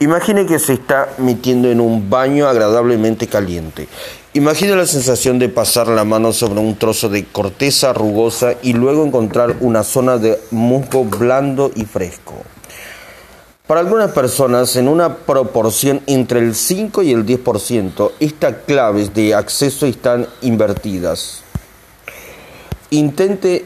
Imagine que se está metiendo en un baño agradablemente caliente. Imagine la sensación de pasar la mano sobre un trozo de corteza rugosa y luego encontrar una zona de musgo blando y fresco. Para algunas personas, en una proporción entre el 5 y el 10%, estas claves de acceso están invertidas. Intente,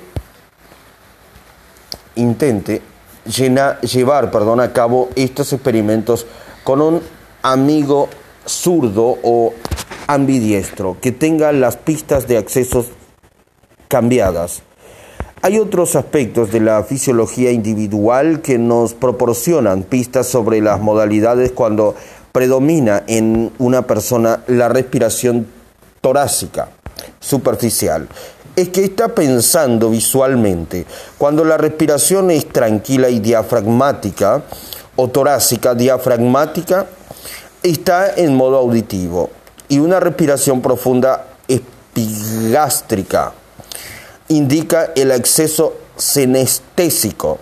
intente llevar perdón, a cabo estos experimentos con un amigo zurdo o ambidiestro que tenga las pistas de acceso cambiadas. Hay otros aspectos de la fisiología individual que nos proporcionan pistas sobre las modalidades cuando predomina en una persona la respiración torácica superficial. Es que está pensando visualmente. Cuando la respiración es tranquila y diafragmática, o torácica diafragmática, está en modo auditivo. Y una respiración profunda epigástrica indica el acceso senestésico.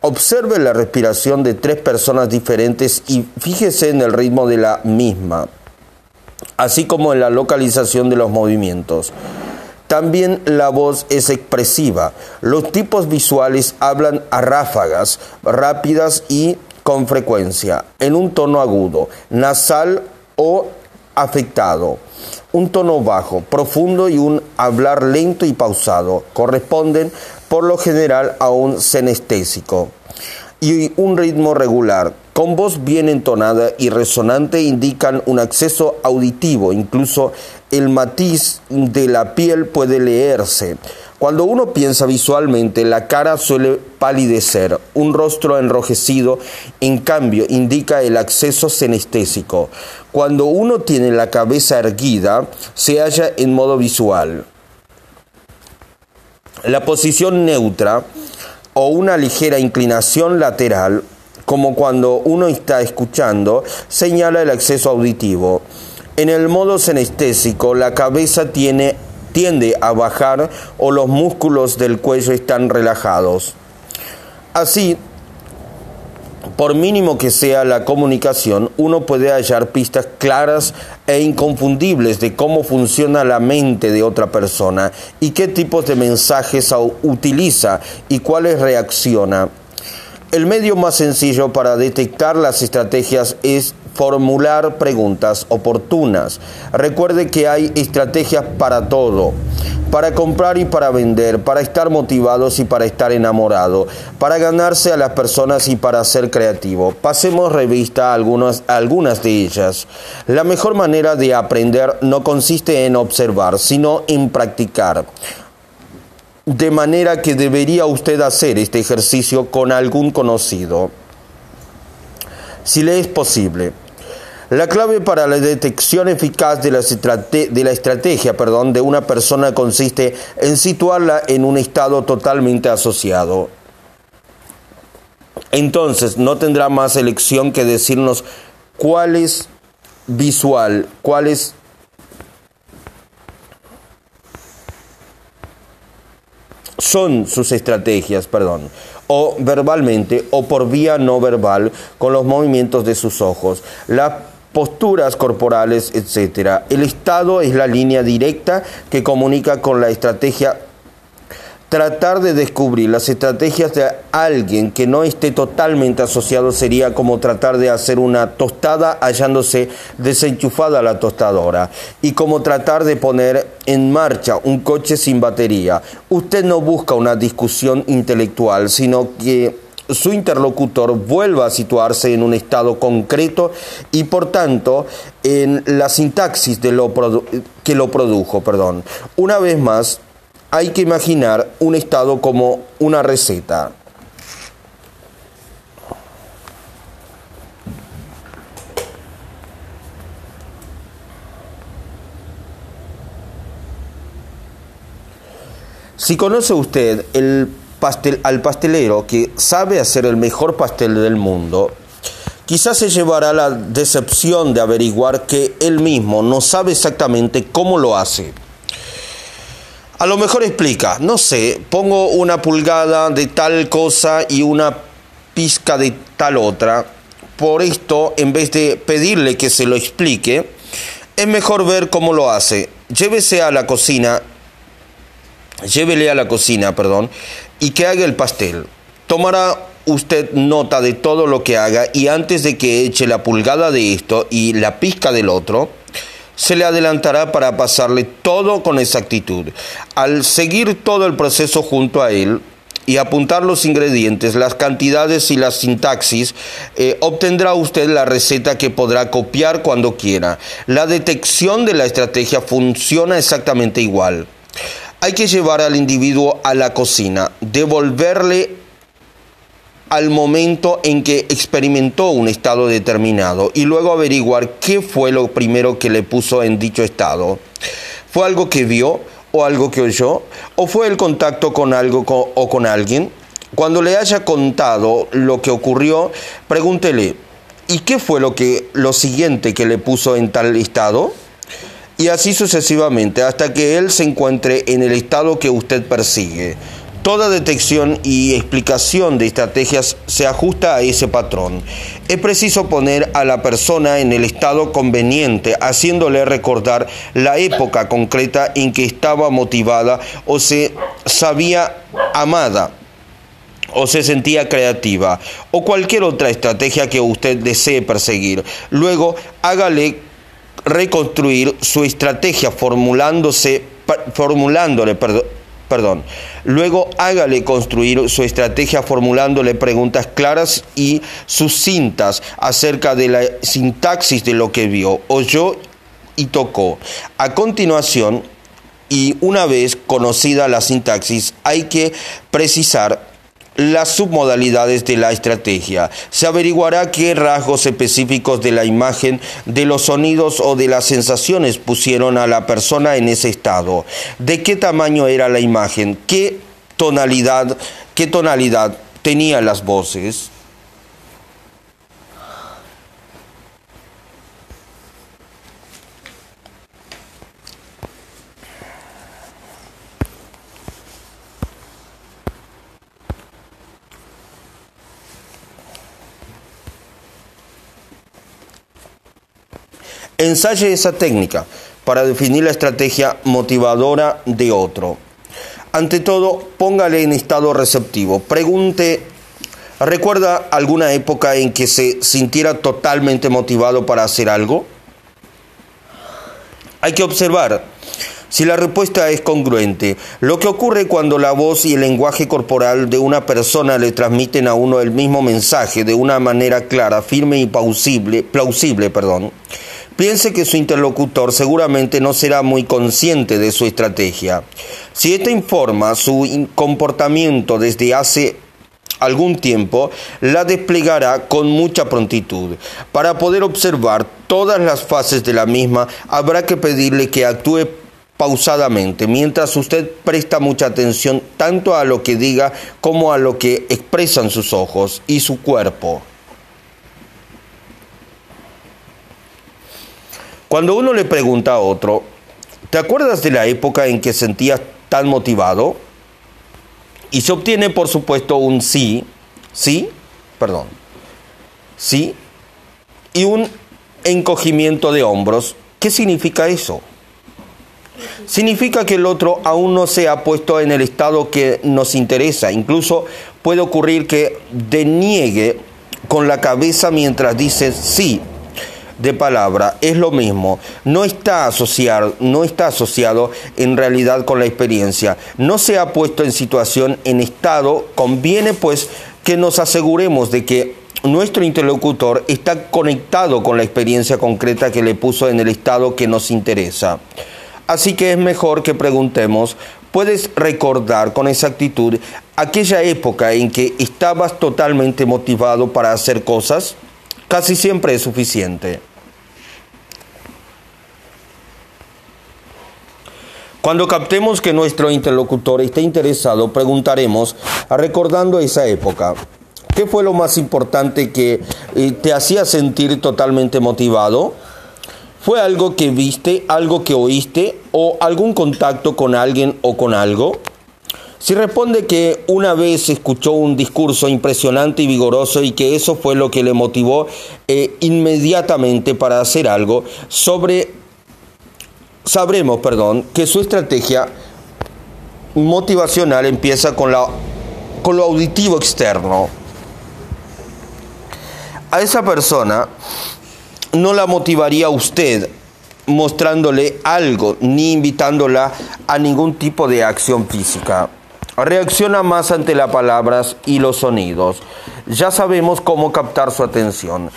Observe la respiración de tres personas diferentes y fíjese en el ritmo de la misma, así como en la localización de los movimientos. También la voz es expresiva. Los tipos visuales hablan a ráfagas, rápidas y con frecuencia, en un tono agudo, nasal o afectado. Un tono bajo, profundo y un hablar lento y pausado corresponden por lo general a un senestésico. Y un ritmo regular, con voz bien entonada y resonante indican un acceso auditivo, incluso el matiz de la piel puede leerse. Cuando uno piensa visualmente, la cara suele palidecer, un rostro enrojecido, en cambio, indica el acceso senestésico. Cuando uno tiene la cabeza erguida, se halla en modo visual. La posición neutra o una ligera inclinación lateral, como cuando uno está escuchando, señala el acceso auditivo. En el modo senestésico, la cabeza tiene tiende a bajar o los músculos del cuello están relajados. Así, por mínimo que sea la comunicación, uno puede hallar pistas claras e inconfundibles de cómo funciona la mente de otra persona y qué tipos de mensajes utiliza y cuáles reacciona. El medio más sencillo para detectar las estrategias es formular preguntas oportunas. Recuerde que hay estrategias para todo, para comprar y para vender, para estar motivados y para estar enamorado, para ganarse a las personas y para ser creativo. Pasemos revista a algunas, algunas de ellas. La mejor manera de aprender no consiste en observar, sino en practicar. De manera que debería usted hacer este ejercicio con algún conocido si le es posible. La clave para la detección eficaz de la, estrategia perdón, de una persona consiste en situarla en un estado totalmente asociado. Entonces no tendrá más elección que decirnos cuál es visual, cuál es son sus estrategias, perdón, o verbalmente o por vía no verbal con los movimientos de sus ojos. La posturas corporales, etc. El estado es la línea directa que comunica con la estrategia. Tratar de descubrir las estrategias de alguien que no esté totalmente asociado sería como tratar de hacer una tostada hallándose desenchufada la tostadora y como tratar de poner en marcha un coche sin batería. Usted no busca una discusión intelectual, sino que su interlocutor vuelva a situarse en un estado concreto y por tanto en la sintaxis de lo que lo produjo. Perdón. Una vez más, hay que imaginar un estado como una receta. Si conoce usted el al pastelero que sabe hacer el mejor pastel del mundo, quizás se llevará la decepción de averiguar que él mismo no sabe exactamente cómo lo hace. A lo mejor explica, no sé, pongo una pulgada de tal cosa y una pizca de tal otra, por esto, en vez de pedirle que se lo explique, es mejor ver cómo lo hace. Llévese a la cocina, llévele a la cocina, perdón, y que haga el pastel. Tomará usted nota de todo lo que haga y antes de que eche la pulgada de esto y la pizca del otro, se le adelantará para pasarle todo con exactitud. Al seguir todo el proceso junto a él, y apuntar los ingredientes, las cantidades y la sintaxis, eh, obtendrá usted la receta que podrá copiar cuando quiera. La detección de la estrategia funciona exactamente igual. Hay que llevar al individuo a la cocina, devolverle al momento en que experimentó un estado determinado y luego averiguar qué fue lo primero que le puso en dicho estado. ¿Fue algo que vio o algo que oyó? ¿O fue el contacto con algo o con alguien? Cuando le haya contado lo que ocurrió, pregúntele, ¿y qué fue lo, que, lo siguiente que le puso en tal estado? Y así sucesivamente, hasta que él se encuentre en el estado que usted persigue. Toda detección y explicación de estrategias se ajusta a ese patrón. Es preciso poner a la persona en el estado conveniente, haciéndole recordar la época concreta en que estaba motivada o se sabía amada o se sentía creativa o cualquier otra estrategia que usted desee perseguir. Luego, hágale reconstruir su estrategia formulándose, formulándole, perdón, perdón. Luego hágale construir su estrategia formulándole preguntas claras y sucintas acerca de la sintaxis de lo que vio, oyó y tocó. A continuación, y una vez conocida la sintaxis, hay que precisar las submodalidades de la estrategia. Se averiguará qué rasgos específicos de la imagen, de los sonidos o de las sensaciones pusieron a la persona en ese estado. De qué tamaño era la imagen, qué tonalidad, qué tonalidad tenían las voces. Ensaye esa técnica para definir la estrategia motivadora de otro. Ante todo, póngale en estado receptivo. Pregunte, ¿recuerda alguna época en que se sintiera totalmente motivado para hacer algo? Hay que observar si la respuesta es congruente. Lo que ocurre cuando la voz y el lenguaje corporal de una persona le transmiten a uno el mismo mensaje de una manera clara, firme y plausible, plausible perdón, piense que su interlocutor seguramente no será muy consciente de su estrategia. Si éste informa su comportamiento desde hace algún tiempo, la desplegará con mucha prontitud. Para poder observar todas las fases de la misma, habrá que pedirle que actúe pausadamente, mientras usted presta mucha atención tanto a lo que diga como a lo que expresan sus ojos y su cuerpo. Cuando uno le pregunta a otro, ¿te acuerdas de la época en que sentías tan motivado? Y se obtiene, por supuesto, un sí, sí, perdón, sí, y un encogimiento de hombros. ¿Qué significa eso? Significa que el otro aún no se ha puesto en el estado que nos interesa. Incluso puede ocurrir que deniegue con la cabeza mientras dice sí, de palabra es lo mismo, no está asociado, no está asociado en realidad con la experiencia, no se ha puesto en situación, en estado, conviene pues que nos aseguremos de que nuestro interlocutor está conectado con la experiencia concreta que le puso en el estado que nos interesa. Así que es mejor que preguntemos, ¿puedes recordar con exactitud aquella época en que estabas totalmente motivado para hacer cosas? Casi siempre es suficiente. Cuando captemos que nuestro interlocutor está interesado, preguntaremos, recordando esa época, ¿qué fue lo más importante que eh, te hacía sentir totalmente motivado? ¿Fue algo que viste, algo que oíste o algún contacto con alguien o con algo? Si responde que una vez escuchó un discurso impresionante y vigoroso y que eso fue lo que le motivó eh, inmediatamente para hacer algo, sobre, sabremos perdón, que su estrategia motivacional empieza con, la, con lo auditivo externo. A esa persona no la motivaría usted mostrándole algo ni invitándola a ningún tipo de acción física. Reacciona más ante las palabras y los sonidos. Ya sabemos cómo captar su atención.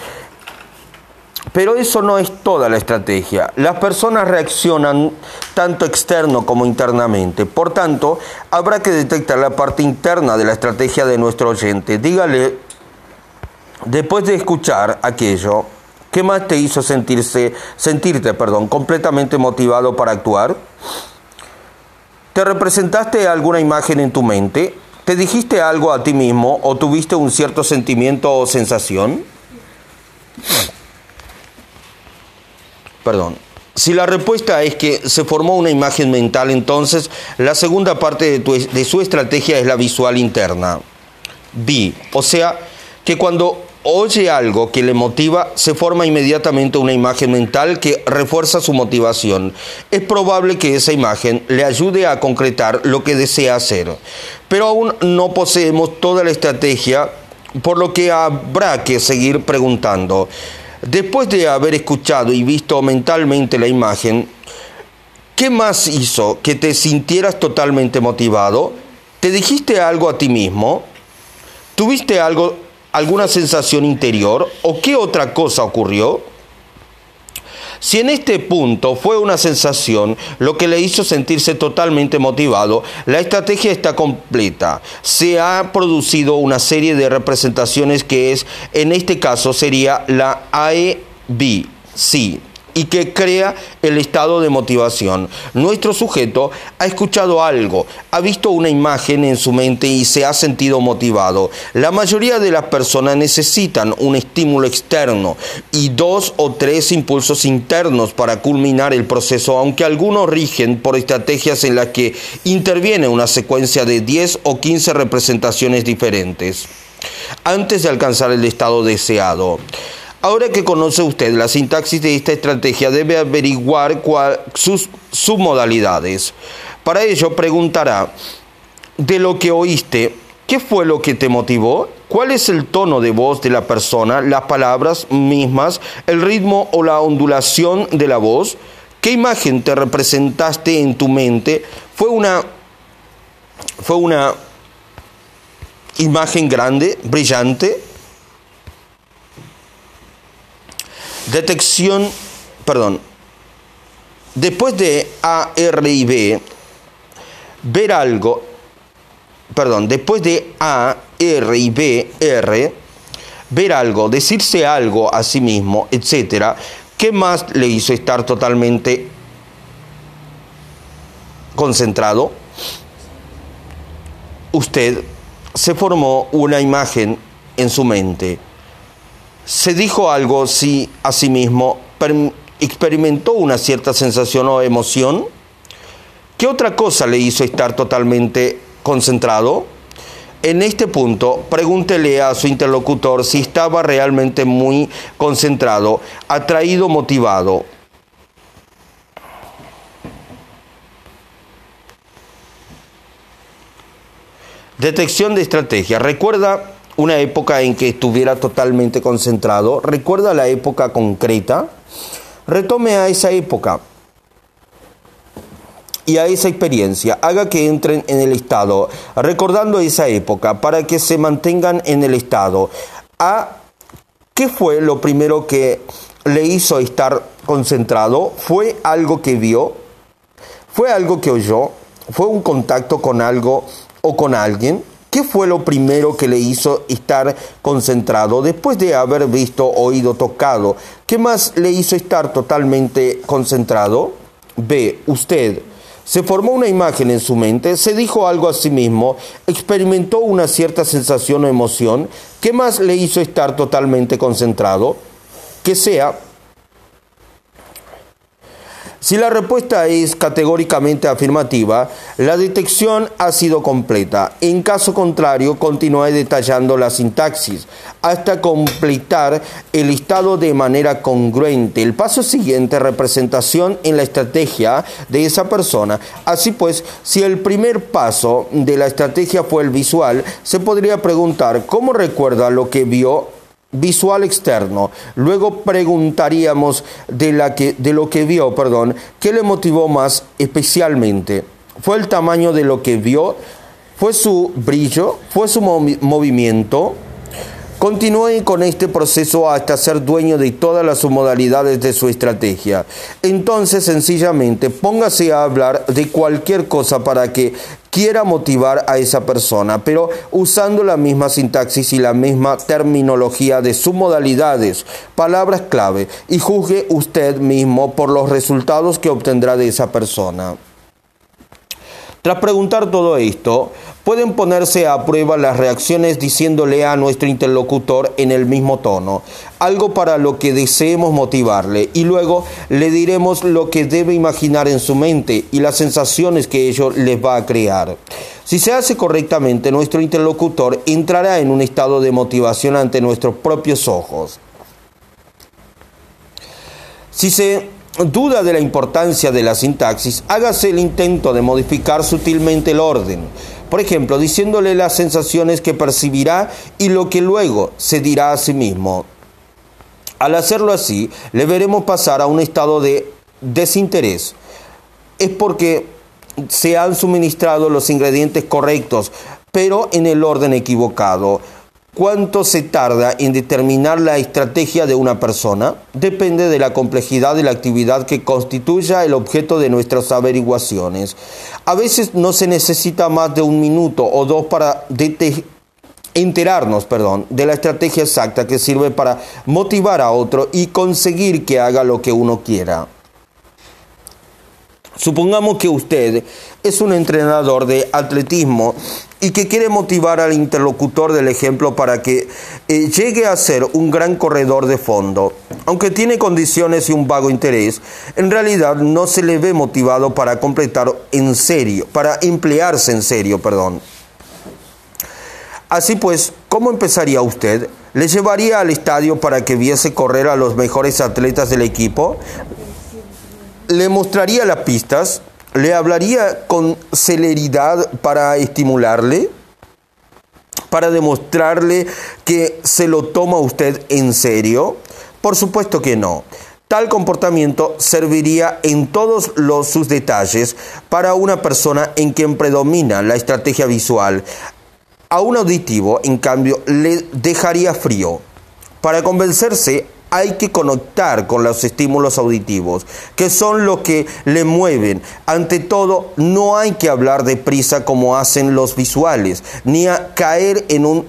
Pero eso no es toda la estrategia. Las personas reaccionan tanto externo como internamente. Por tanto, habrá que detectar la parte interna de la estrategia de nuestro oyente. Dígale, después de escuchar aquello, ¿Qué más te hizo sentirse, sentirte perdón, completamente motivado para actuar? ¿Te representaste alguna imagen en tu mente? ¿Te dijiste algo a ti mismo o tuviste un cierto sentimiento o sensación? Perdón. Si la respuesta es que se formó una imagen mental, entonces la segunda parte de, de su estrategia es la visual interna. B. O sea, que cuando oye algo que le motiva, se forma inmediatamente una imagen mental que refuerza su motivación. Es probable que esa imagen le ayude a concretar lo que desea hacer, pero aún no poseemos toda la estrategia, por lo que habrá que seguir preguntando. Después de haber escuchado y visto mentalmente la imagen, ¿qué más hizo que te sintieras totalmente motivado? ¿Te dijiste algo a ti mismo? ¿Tuviste algo alguna sensación interior o qué otra cosa ocurrió? Si en este punto fue una sensación lo que le hizo sentirse totalmente motivado, la estrategia está completa. Se ha producido una serie de representaciones que es, en este caso, sería la AEB. Sí, y que crea el estado de motivación. Nuestro sujeto ha escuchado algo, ha visto una imagen en su mente y se ha sentido motivado. La mayoría de las personas necesitan un estímulo externo y dos o tres impulsos internos para culminar el proceso, aunque algunos rigen por estrategias en las que interviene una secuencia de 10 o 15 representaciones diferentes antes de alcanzar el estado deseado. Ahora que conoce usted la sintaxis de esta estrategia, debe averiguar sus submodalidades. Para ello preguntará, de lo que oíste, ¿qué fue lo que te motivó? ¿Cuál es el tono de voz de la persona, las palabras mismas, el ritmo o la ondulación de la voz? ¿Qué imagen te representaste en tu mente? ¿Fue una, fue una imagen grande, brillante? Detección, perdón, después de A, R y B, ver algo, perdón, después de A, R y B, R, ver algo, decirse algo a sí mismo, etcétera, ¿qué más le hizo estar totalmente concentrado? Usted se formó una imagen en su mente se dijo algo sí a sí mismo, experimentó una cierta sensación o emoción. ¿Qué otra cosa le hizo estar totalmente concentrado? En este punto, pregúntele a su interlocutor si estaba realmente muy concentrado, atraído, motivado. Detección de estrategia. Recuerda una época en que estuviera totalmente concentrado. Recuerda la época concreta. Retome a esa época y a esa experiencia. Haga que entren en el estado, recordando esa época, para que se mantengan en el estado. ¿A qué fue lo primero que le hizo estar concentrado? ¿Fue algo que vio? ¿Fue algo que oyó? ¿Fue un contacto con algo o con alguien? ¿Qué fue lo primero que le hizo estar concentrado después de haber visto, oído, tocado? ¿Qué más le hizo estar totalmente concentrado? B. Usted se formó una imagen en su mente, se dijo algo a sí mismo, experimentó una cierta sensación o emoción. ¿Qué más le hizo estar totalmente concentrado? Que sea Si la respuesta es categóricamente afirmativa, la detección ha sido completa. En caso contrario, continúe detallando la sintaxis hasta completar el listado de manera congruente. El paso siguiente, representación en la estrategia de esa persona. Así pues, si el primer paso de la estrategia fue el visual, se podría preguntar cómo recuerda lo que vio visual externo. Luego preguntaríamos de, lo que vio, perdón, qué le motivó más especialmente. ¿Fue el tamaño de lo que vio? ¿Fue su brillo? ¿Fue su movimiento? Continúe con este proceso hasta ser dueño de todas las modalidades de su estrategia. Entonces, sencillamente, póngase a hablar de cualquier cosa para que quiera motivar a esa persona, pero usando la misma sintaxis y la misma terminología de sus modalidades, palabras clave, y juzgue usted mismo por los resultados que obtendrá de esa persona. Tras preguntar todo esto, pueden ponerse a prueba las reacciones diciéndole a nuestro interlocutor en el mismo tono, algo para lo que deseemos motivarle, y luego le diremos lo que debe imaginar en su mente y las sensaciones que ello les va a crear. Si se hace correctamente, nuestro interlocutor entrará en un estado de motivación ante nuestros propios ojos. Si se duda de la importancia de la sintaxis, hágase el intento de modificar sutilmente el orden. Por ejemplo, diciéndole las sensaciones que percibirá y lo que luego se dirá a sí mismo. Al hacerlo así, le veremos pasar a un estado de desinterés. Es porque se han suministrado los ingredientes correctos, pero en el orden equivocado. ¿Cuánto se tarda en determinar la estrategia de una persona? Depende de la complejidad de la actividad que constituya el objeto de nuestras averiguaciones. A veces no se necesita más de un minuto o dos para enterarnos perdón, de la estrategia exacta que sirve para motivar a otro y conseguir que haga lo que uno quiera. Supongamos que usted es un entrenador de atletismo y que quiere motivar al interlocutor del ejemplo para que eh, llegue a ser un gran corredor de fondo. Aunque tiene condiciones y un vago interés, en realidad no se le ve motivado para completar en serio, para emplearse en serio, perdón. Así pues, ¿cómo empezaría usted? ¿Le llevaría al estadio para que viese correr a los mejores atletas del equipo? ¿Le mostraría las pistas? ¿Le hablaría con celeridad para estimularle? ¿Para demostrarle que se lo toma usted en serio? Por supuesto que no. Tal comportamiento serviría en todos los, sus detalles para una persona en quien predomina la estrategia visual. A un auditivo, en cambio, le dejaría frío. Para convencerse hay que conectar con los estímulos auditivos, que son lo que le mueven. Ante todo, no hay que hablar de prisa como hacen los visuales, ni caer en un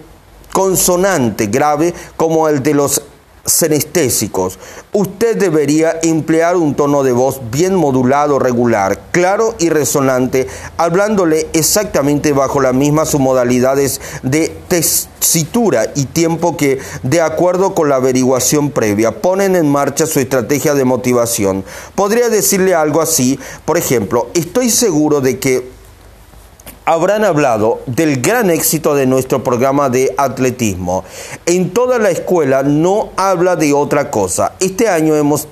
consonante grave como el de los senestésicos. Usted debería emplear un tono de voz bien modulado, regular, claro y resonante, hablándole exactamente bajo las mismas modalidades de tesitura y tiempo que, de acuerdo con la averiguación previa, ponen en marcha su estrategia de motivación. Podría decirle algo así, por ejemplo, estoy seguro de que habrán hablado del gran éxito de nuestro programa de atletismo. En toda la escuela no habla de otra cosa. Este año hemos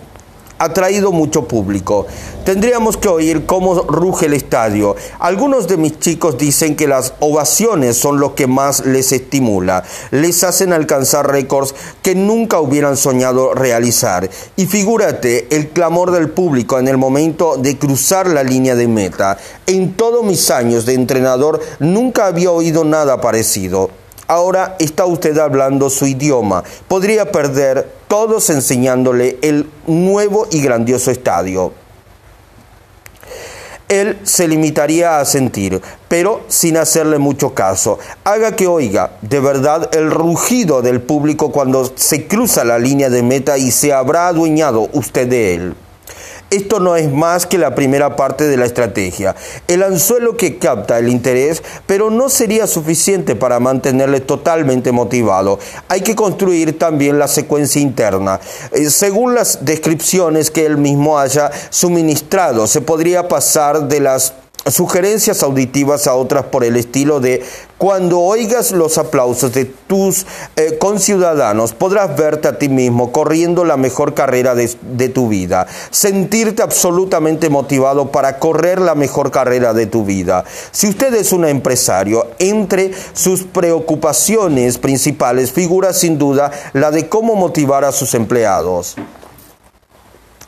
ha traído mucho público. Tendríamos que oír cómo ruge el estadio. Algunos de mis chicos dicen que las ovaciones son lo que más les estimula. Les hacen alcanzar récords que nunca hubieran soñado realizar. Y figúrate el clamor del público en el momento de cruzar la línea de meta. En todos mis años de entrenador nunca había oído nada parecido. Ahora está usted hablando su idioma. Podría perder todos enseñándole el nuevo y grandioso estadio. Él se limitaría a sentir, pero sin hacerle mucho caso. Haga que oiga de verdad el rugido del público cuando se cruza la línea de meta y se habrá adueñado usted de él. Esto no es más que la primera parte de la estrategia. El anzuelo que capta el interés, pero no sería suficiente para mantenerle totalmente motivado. Hay que construir también la secuencia interna. Eh, según las descripciones que él mismo haya suministrado, se podría pasar de las sugerencias auditivas a otras por el estilo de cuando oigas los aplausos de tus eh, conciudadanos podrás verte a ti mismo corriendo la mejor carrera de, de tu vida, sentirte absolutamente motivado para correr la mejor carrera de tu vida. Si usted es un empresario, entre sus preocupaciones principales figura sin duda la de cómo motivar a sus empleados.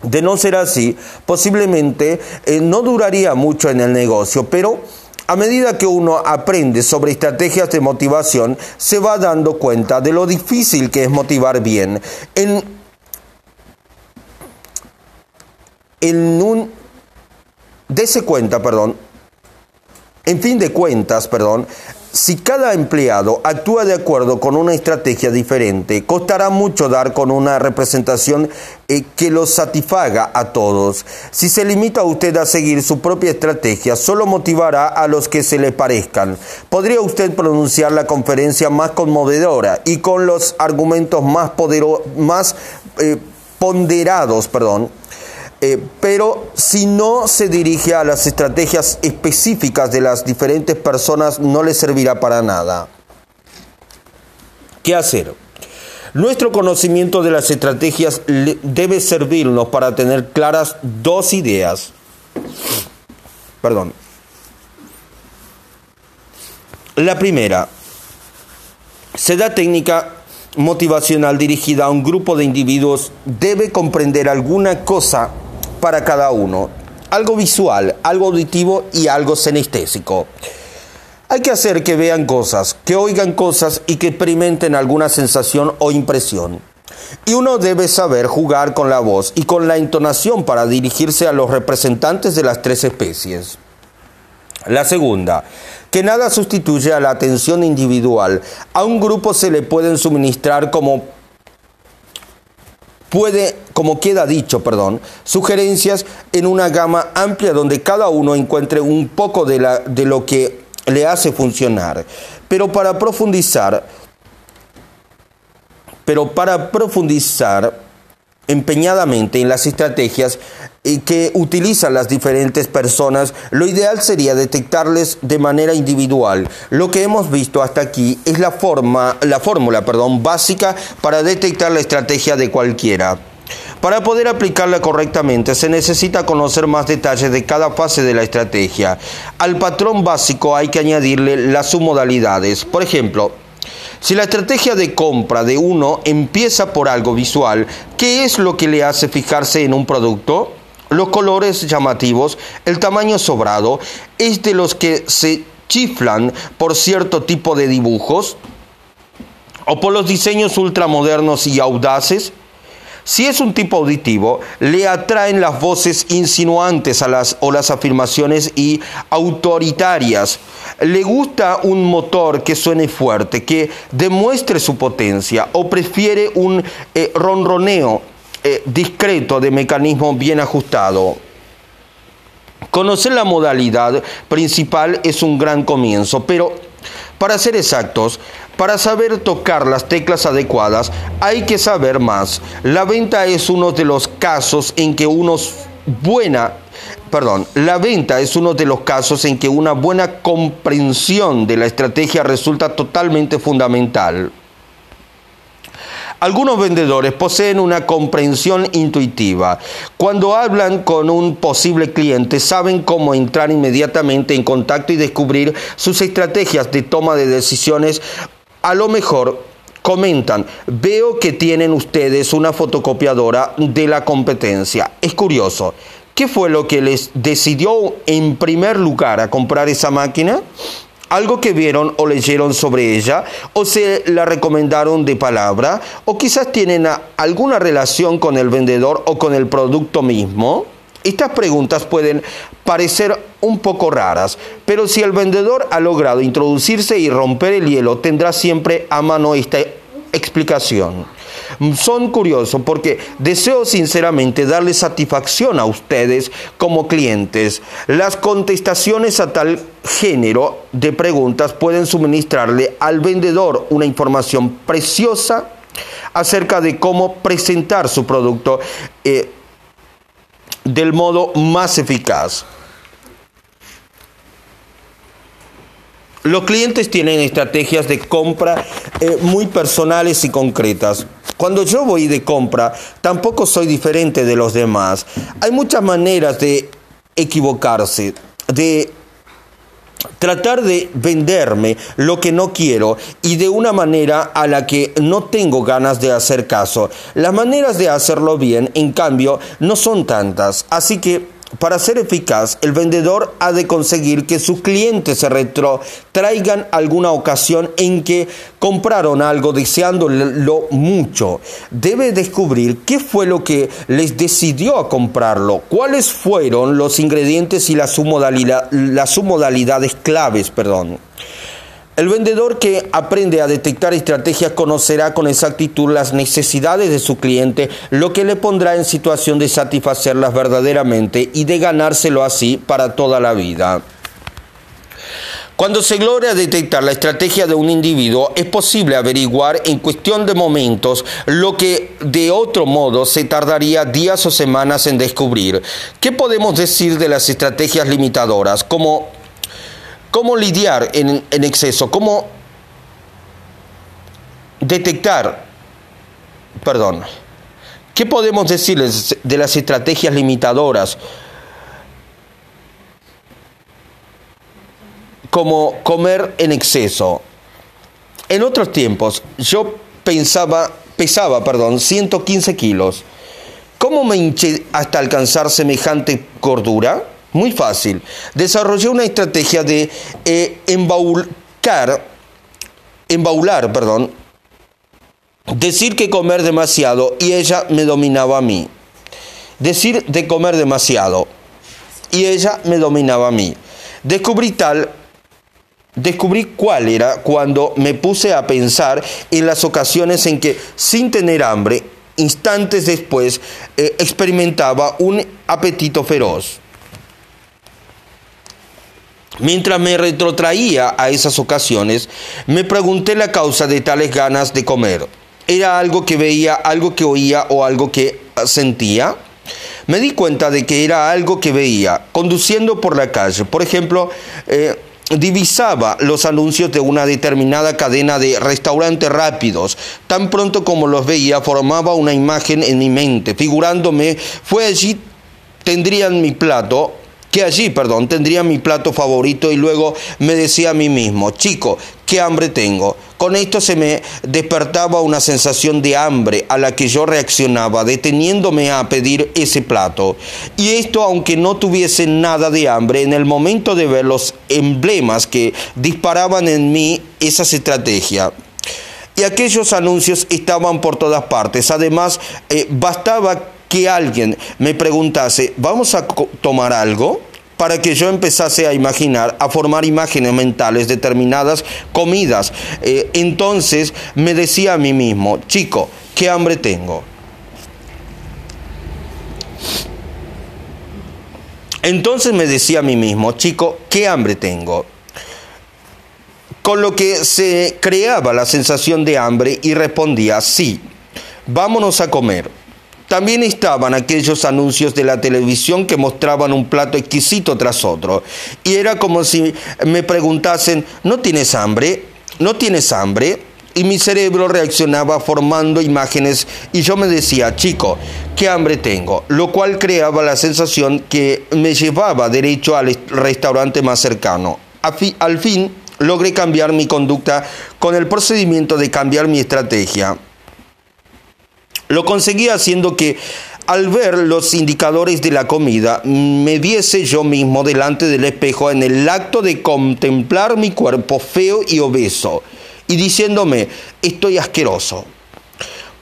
De no ser así, posiblemente eh, no duraría mucho en el negocio, pero a medida que uno aprende sobre estrategias de motivación, se va dando cuenta de lo difícil que es motivar bien. En, en un... Dese cuenta, perdón. En fin de cuentas, perdón, si cada empleado actúa de acuerdo con una estrategia diferente, costará mucho dar con una representación eh, que los satisfaga a todos. Si se limita usted a seguir su propia estrategia, solo motivará a los que se le parezcan. Podría usted pronunciar la conferencia más conmovedora y con los argumentos más, más eh, ponderados, perdón, eh, pero si no se dirige a las estrategias específicas de las diferentes personas, no le servirá para nada. ¿Qué hacer? Nuestro conocimiento de las estrategias debe servirnos para tener claras dos ideas. Perdón. La primera, se da técnica motivacional dirigida a un grupo de individuos debe comprender alguna cosa para cada uno. Algo visual, algo auditivo y algo senestésico. Hay que hacer que vean cosas, que oigan cosas y que experimenten alguna sensación o impresión. Y uno debe saber jugar con la voz y con la entonación para dirigirse a los representantes de las tres especies. La segunda, que nada sustituye a la atención individual. A un grupo se le pueden suministrar como puede, como queda dicho, perdón, sugerencias en una gama amplia donde cada uno encuentre un poco de, la, de lo que le hace funcionar. Pero para profundizar, pero para profundizar empeñadamente en las estrategias que utilizan las diferentes personas, lo ideal sería detectarles de manera individual. Lo que hemos visto hasta aquí es la forma, la fórmula, perdón, básica para detectar la estrategia de cualquiera. Para poder aplicarla correctamente se necesita conocer más detalles de cada fase de la estrategia. Al patrón básico hay que añadirle las submodalidades. Por ejemplo, si la estrategia de compra de uno empieza por algo visual, ¿qué es lo que le hace fijarse en un producto? Los colores llamativos, el tamaño sobrado, es de los que se chiflan por cierto tipo de dibujos o por los diseños ultramodernos y audaces. Si es un tipo auditivo, le atraen las voces insinuantes a las, o las afirmaciones y autoritarias. Le gusta un motor que suene fuerte, que demuestre su potencia, o prefiere un eh, ronroneo eh, discreto de mecanismo bien ajustado. Conocer la modalidad principal es un gran comienzo, pero para ser exactos, para saber tocar las teclas adecuadas hay que saber más. La venta es uno de los casos en que uno buena perdón, la venta es uno de los casos en que una buena comprensión de la estrategia resulta totalmente fundamental. Algunos vendedores poseen una comprensión intuitiva. Cuando hablan con un posible cliente, saben cómo entrar inmediatamente en contacto y descubrir sus estrategias de toma de decisiones a lo mejor comentan, veo que tienen ustedes una fotocopiadora de la competencia. Es curioso, ¿qué fue lo que les decidió en primer lugar a comprar esa máquina? Algo que vieron o leyeron sobre ella, o se la recomendaron de palabra, o quizás tienen alguna relación con el vendedor o con el producto mismo. Estas preguntas pueden parecer un poco raras, pero si el vendedor ha logrado introducirse y romper el hielo, tendrá siempre a mano esta explicación. Son curiosos porque deseo sinceramente darle satisfacción a ustedes como clientes. Las contestaciones a tal género de preguntas pueden suministrarle al vendedor una información preciosa acerca de cómo presentar su producto eh, del modo más eficaz. Los clientes tienen estrategias de compra eh, muy personales y concretas. Cuando yo voy de compra, tampoco soy diferente de los demás. Hay muchas maneras de equivocarse, de tratar de venderme lo que no quiero y de una manera a la que no tengo ganas de hacer caso. Las maneras de hacerlo bien, en cambio, no son tantas. Así que para ser eficaz, el vendedor ha de conseguir que sus clientes se retrotraigan alguna ocasión en que compraron algo deseándolo mucho. Debe descubrir qué fue lo que les decidió a comprarlo, cuáles fueron los ingredientes y las submodalidades claves, perdón. El vendedor que aprende a detectar estrategias conocerá con exactitud las necesidades de su cliente, lo que le pondrá en situación de satisfacerlas verdaderamente y de ganárselo así para toda la vida. Cuando se logra detectar la estrategia de un individuo, es posible averiguar en cuestión de momentos lo que de otro modo se tardaría días o semanas en descubrir. ¿Qué podemos decir de las estrategias limitadoras? Como cómo lidiar en, exceso, cómo detectar, perdón, ¿qué podemos decirles de las estrategias limitadoras? Como comer en exceso. En otros tiempos yo pensaba, pesaba, perdón, 115 kilos. ¿Cómo me hinché hasta alcanzar semejante cordura? Muy fácil. Desarrollé una estrategia de eh, embaular, perdón, decir que comer demasiado y ella me dominaba a mí. Decir de comer demasiado y ella me dominaba a mí. Descubrí tal, descubrí cuál era cuando me puse a pensar en las ocasiones en que sin tener hambre, instantes después, eh, experimentaba un apetito feroz. Mientras me retrotraía a esas ocasiones, me pregunté la causa de tales ganas de comer. ¿Era algo que veía, algo que oía o algo que sentía? Me di cuenta de que era algo que veía, conduciendo por la calle. Por ejemplo, eh, divisaba los anuncios de una determinada cadena de restaurantes rápidos. Tan pronto como los veía, formaba una imagen en mi mente, figurándome, fue allí, tendrían mi plato, que allí, perdón, tendría mi plato favorito y luego me decía a mí mismo, chico, qué hambre tengo. Con esto se me despertaba una sensación de hambre a la que yo reaccionaba, deteniéndome a pedir ese plato. Y esto aunque no tuviese nada de hambre, en el momento de ver los emblemas que disparaban en mí esas estrategias. Y aquellos anuncios estaban por todas partes. Además, eh, bastaba que alguien me preguntase, ¿vamos a tomar algo? para que yo empezase a imaginar, a formar imágenes mentales, determinadas comidas. Eh, entonces me decía a mí mismo, chico, ¿qué hambre tengo? Entonces me decía a mí mismo, chico, ¿qué hambre tengo? Con lo que se creaba la sensación de hambre y respondía, sí, vámonos a comer. También estaban aquellos anuncios de la televisión que mostraban un plato exquisito tras otro. Y era como si me preguntasen, ¿no tienes hambre? ¿No tienes hambre? Y mi cerebro reaccionaba formando imágenes y yo me decía, chico, ¿qué hambre tengo? Lo cual creaba la sensación que me llevaba derecho al restaurante más cercano. Al fin logré cambiar mi conducta con el procedimiento de cambiar mi estrategia. Lo conseguí haciendo que al ver los indicadores de la comida, me viese yo mismo delante del espejo en el acto de contemplar mi cuerpo feo y obeso y diciéndome, estoy asqueroso.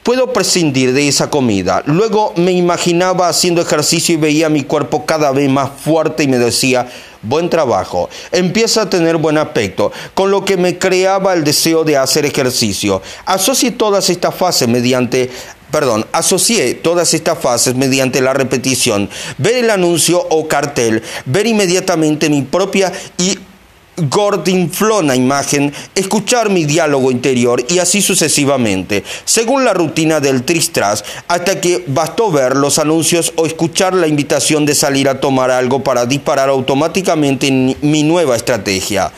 puedo prescindir de esa comida. Luego me imaginaba haciendo ejercicio y veía mi cuerpo cada vez más fuerte y me decía, buen trabajo, empieza a tener buen aspecto, con lo que me creaba el deseo de hacer ejercicio. Asocié todas estas fases mediante perdón, asocié todas estas fases mediante la repetición, ver el anuncio o cartel, ver inmediatamente mi propia y gordinflona imagen, escuchar mi diálogo interior y así sucesivamente, según la rutina del tristras, hasta que bastó ver los anuncios o escuchar la invitación de salir a tomar algo para disparar automáticamente en mi nueva estrategia.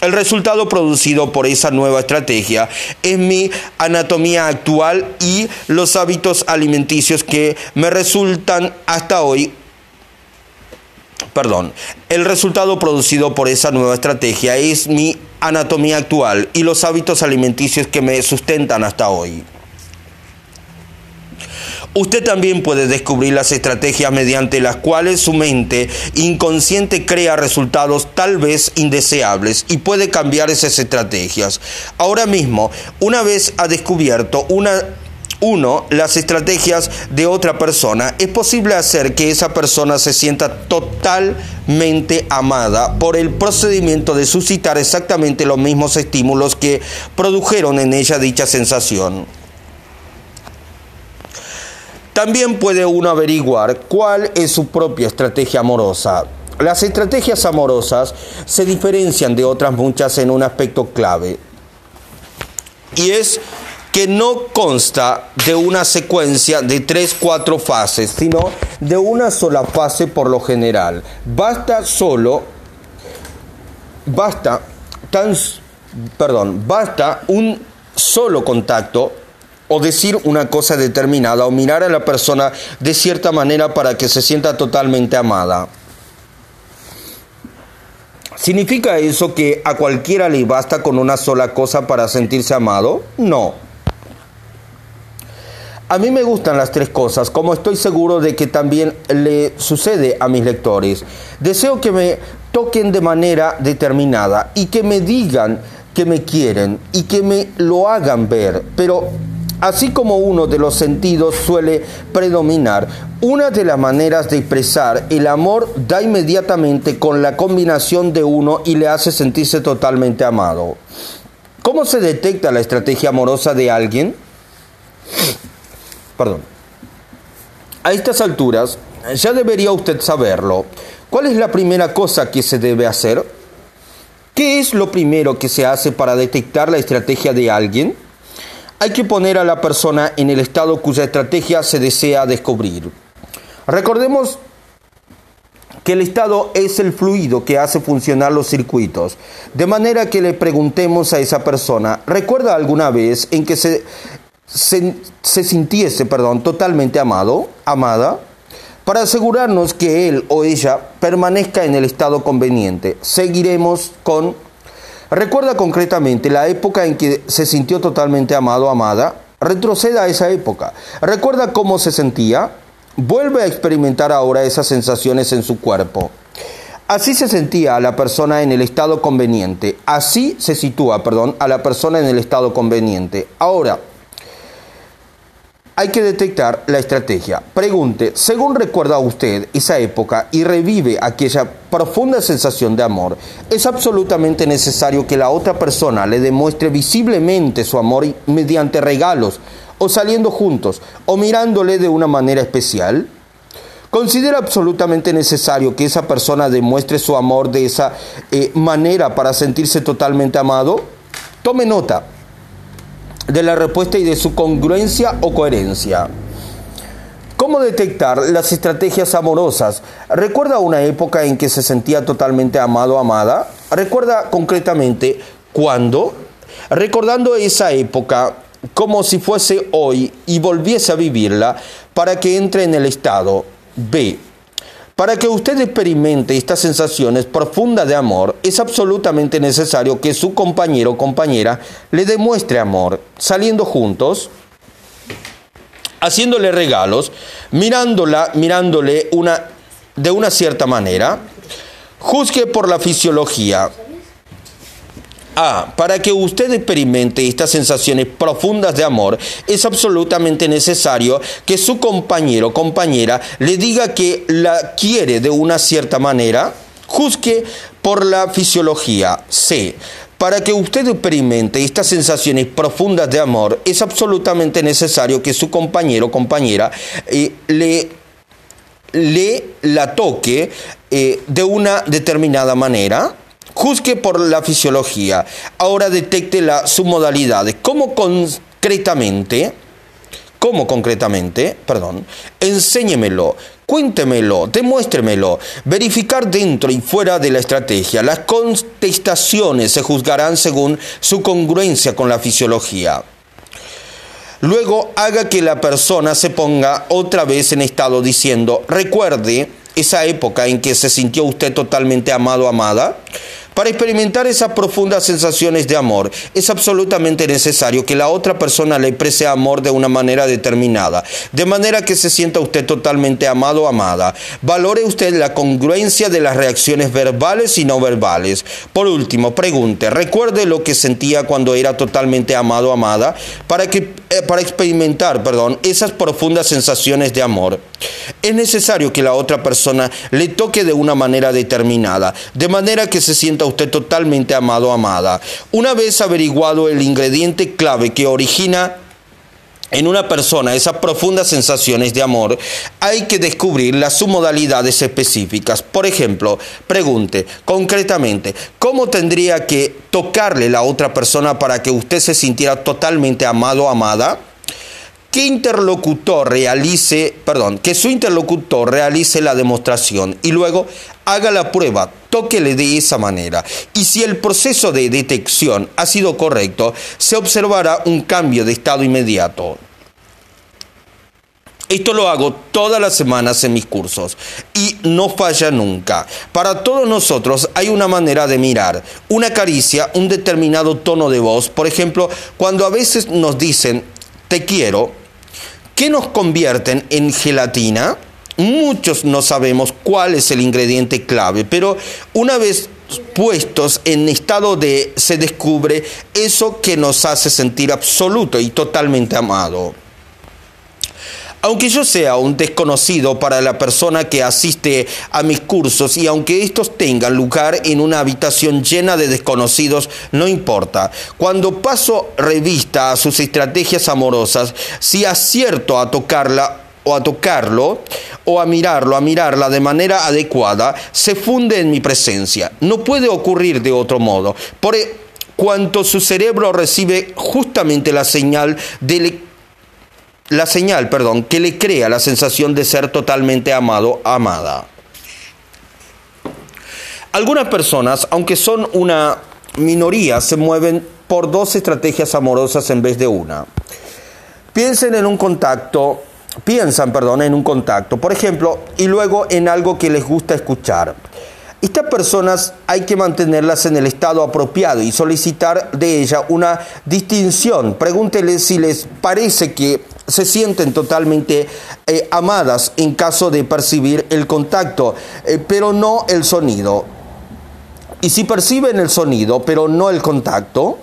El resultado producido por esa nueva estrategia es mi anatomía actual y los hábitos alimenticios que me resultan hasta hoy perdón, el resultado producido por esa nueva estrategia es mi anatomía actual y los hábitos alimenticios que me sustentan hasta hoy. Usted también puede descubrir las estrategias mediante las cuales su mente inconsciente crea resultados tal vez indeseables y puede cambiar esas estrategias. Ahora mismo, una vez ha descubierto una uno, las estrategias de otra persona. Es posible hacer que esa persona se sienta totalmente amada por el procedimiento de suscitar exactamente los mismos estímulos que produjeron en ella dicha sensación. También puede uno averiguar cuál es su propia estrategia amorosa. Las estrategias amorosas se diferencian de otras muchas en un aspecto clave. Y es que no consta de una secuencia de tres, cuatro fases, sino de una sola fase por lo general. Basta solo, basta tan, perdón, basta un solo contacto o decir una cosa determinada o mirar a la persona de cierta manera para que se sienta totalmente amada. ¿Significa eso que a cualquiera le basta con una sola cosa para sentirse amado? No. A mí me gustan las tres cosas, como estoy seguro de que también le sucede a mis lectores. Deseo que me toquen de manera determinada y que me digan que me quieren y que me lo hagan ver. Pero así como uno de los sentidos suele predominar, una de las maneras de expresar el amor da inmediatamente con la combinación de uno y le hace sentirse totalmente amado. ¿Cómo se detecta la estrategia amorosa de alguien? Perdón. A estas alturas ya debería usted saberlo. ¿Cuál es la primera cosa que se debe hacer? ¿Qué es lo primero que se hace para detectar la estrategia de alguien? Hay que poner a la persona en el estado cuya estrategia se desea descubrir. Recordemos que el estado es el fluido que hace funcionar los circuitos. De manera que le preguntemos a esa persona, ¿recuerda alguna vez en que se se, sintiese, perdón, totalmente amado, amada, para asegurarnos que él o ella permanezca en el estado conveniente. Seguiremos con, recuerda concretamente la época en que se sintió totalmente amado, amada, retroceda a esa época. Recuerda cómo se sentía, vuelve a experimentar ahora esas sensaciones en su cuerpo. Así se sentía a la persona en el estado conveniente. Así se sitúa, perdón, a la persona en el estado conveniente. Ahora, hay que detectar la estrategia. Pregunte, según recuerda usted esa época y revive aquella profunda sensación de amor, es absolutamente necesario que la otra persona le demuestre visiblemente su amor mediante regalos, o saliendo juntos, o mirándole de una manera especial. ¿Considera absolutamente necesario que esa persona demuestre su amor de esa eh, manera para sentirse totalmente amado? Tome nota de la respuesta y de su congruencia o coherencia. ¿Cómo detectar las estrategias amorosas? ¿Recuerda una época en que se sentía totalmente amado o amada? ¿Recuerda concretamente cuándo? Recordando esa época como si fuese hoy y volviese a vivirla para que entre en el estado B. Para que usted experimente estas sensaciones profundas de amor, es absolutamente necesario que su compañero o compañera le demuestre amor, saliendo juntos, haciéndole regalos, mirándola, mirándole una, de una cierta manera. Juzgue por la fisiología. A. Para que usted experimente estas sensaciones profundas de amor, es absolutamente necesario que su compañero o compañera le diga que la quiere de una cierta manera. Juzgue por la fisiología. C. Para que usted experimente estas sensaciones profundas de amor, es absolutamente necesario que su compañero o compañera eh, le, le, la toque eh, de una determinada manera. Juzgue por la fisiología. Ahora detecte las submodalidades. ¿Cómo concretamente? ¿Cómo concretamente? Perdón. Enséñemelo. Cuéntemelo, demuéstremelo. Verificar dentro y fuera de la estrategia. Las contestaciones se juzgarán según su congruencia con la fisiología. Luego haga que la persona se ponga otra vez en estado diciendo, recuerde esa época en que se sintió usted totalmente amado amada. Para experimentar esas profundas sensaciones de amor, es absolutamente necesario que la otra persona le exprese amor de una manera determinada, de manera que se sienta usted totalmente amado o amada. Valore usted la congruencia de las reacciones verbales y no verbales. Por último, pregunte, recuerde lo que sentía cuando era totalmente amado o amada, para, que, eh, para experimentar perdón, esas profundas sensaciones de amor. Es necesario que la otra persona le toque de una manera determinada, de manera que se sienta usted totalmente amado o amada. Una vez averiguado el ingrediente clave que origina en una persona esas profundas sensaciones de amor, hay que descubrir las submodalidades específicas. Por ejemplo, pregunte concretamente, ¿cómo tendría que tocarle la otra persona para que usted se sintiera totalmente amado o amada? Que interlocutor realice, perdón, que su interlocutor realice la demostración y luego haga la prueba, tóquele de esa manera. Y si el proceso de detección ha sido correcto, se observará un cambio de estado inmediato. Esto lo hago todas las semanas en mis cursos y no falla nunca. Para todos nosotros hay una manera de mirar, una caricia, un determinado tono de voz. Por ejemplo, cuando a veces nos dicen te quiero, ¿Qué nos convierten en gelatina? Muchos no sabemos cuál es el ingrediente clave, pero una vez puestos en estado de se descubre eso que nos hace sentir absoluto y totalmente amado. Aunque yo sea un desconocido para la persona que asiste a mis cursos y aunque estos tengan lugar en una habitación llena de desconocidos, no importa. Cuando paso revista a sus estrategias amorosas, si acierto a tocarla o a tocarlo o a mirarlo, a mirarla de manera adecuada, se funde en mi presencia. No puede ocurrir de otro modo. Por e, cuanto su cerebro recibe justamente la señal del la señal, perdón, que le crea la sensación de ser totalmente amado, amada. Algunas personas, aunque son una minoría, se mueven por dos estrategias amorosas en vez de una. Piensen en un contacto, piensan, perdón, en un contacto, por ejemplo, y luego en algo que les gusta escuchar. Estas personas hay que mantenerlas en el estado apropiado y solicitar de ella una distinción. Pregúnteles si les parece que se sienten totalmente eh, amadas en caso de percibir el contacto, eh, pero no el sonido. Y si perciben el sonido, pero no el contacto,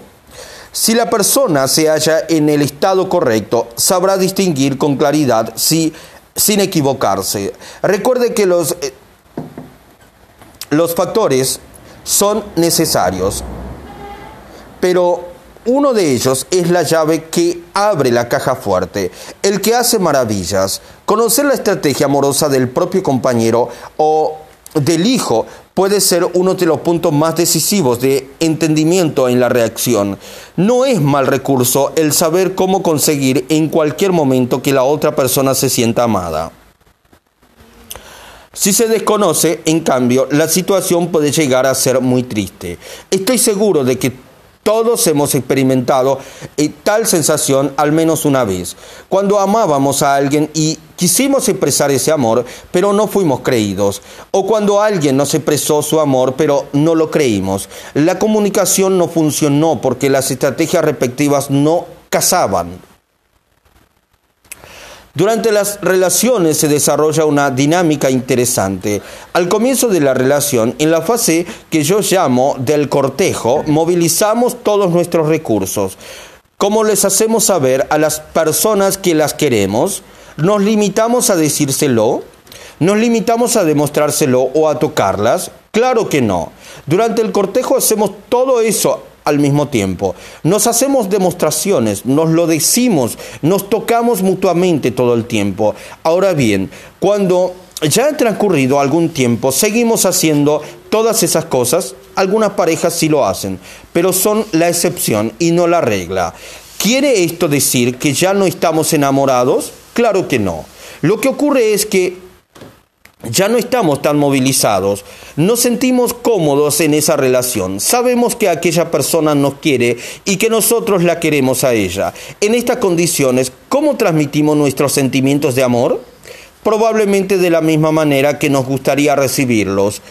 si la persona se halla en el estado correcto, sabrá distinguir con claridad si, sin equivocarse. Recuerde que los, eh, los factores son necesarios, pero uno de ellos es la llave que abre la caja fuerte, el que hace maravillas. Conocer la estrategia amorosa del propio compañero o del hijo puede ser uno de los puntos más decisivos de entendimiento en la reacción. No es mal recurso el saber cómo conseguir en cualquier momento que la otra persona se sienta amada. Si se desconoce, en cambio, la situación puede llegar a ser muy triste. Estoy seguro de que todos hemos experimentado eh, tal sensación al menos una vez, cuando amábamos a alguien y quisimos expresar ese amor, pero no fuimos creídos, o cuando alguien nos expresó su amor, pero no lo creímos. La comunicación no funcionó porque las estrategias respectivas no casaban. Durante las relaciones se desarrolla una dinámica interesante. Al comienzo de la relación, en la fase que yo llamo del cortejo, movilizamos todos nuestros recursos. Como les hacemos saber a las personas que las queremos, nos limitamos a decírselo, nos limitamos a demostrárselo o a tocarlas. Claro que no. Durante el cortejo hacemos todo eso al mismo tiempo. Nos hacemos demostraciones, nos lo decimos, nos tocamos mutuamente todo el tiempo. Ahora bien, cuando ya ha transcurrido algún tiempo, seguimos haciendo todas esas cosas. Algunas parejas sí lo hacen, pero son la excepción y no la regla. ¿Quiere esto decir que ya no estamos enamorados? Claro que no. Lo que ocurre es que ya no estamos tan movilizados, nos sentimos cómodos en esa relación, sabemos que aquella persona nos quiere y que nosotros la queremos a ella. En estas condiciones, ¿cómo transmitimos nuestros sentimientos de amor? Probablemente de la misma manera que nos gustaría recibirlos.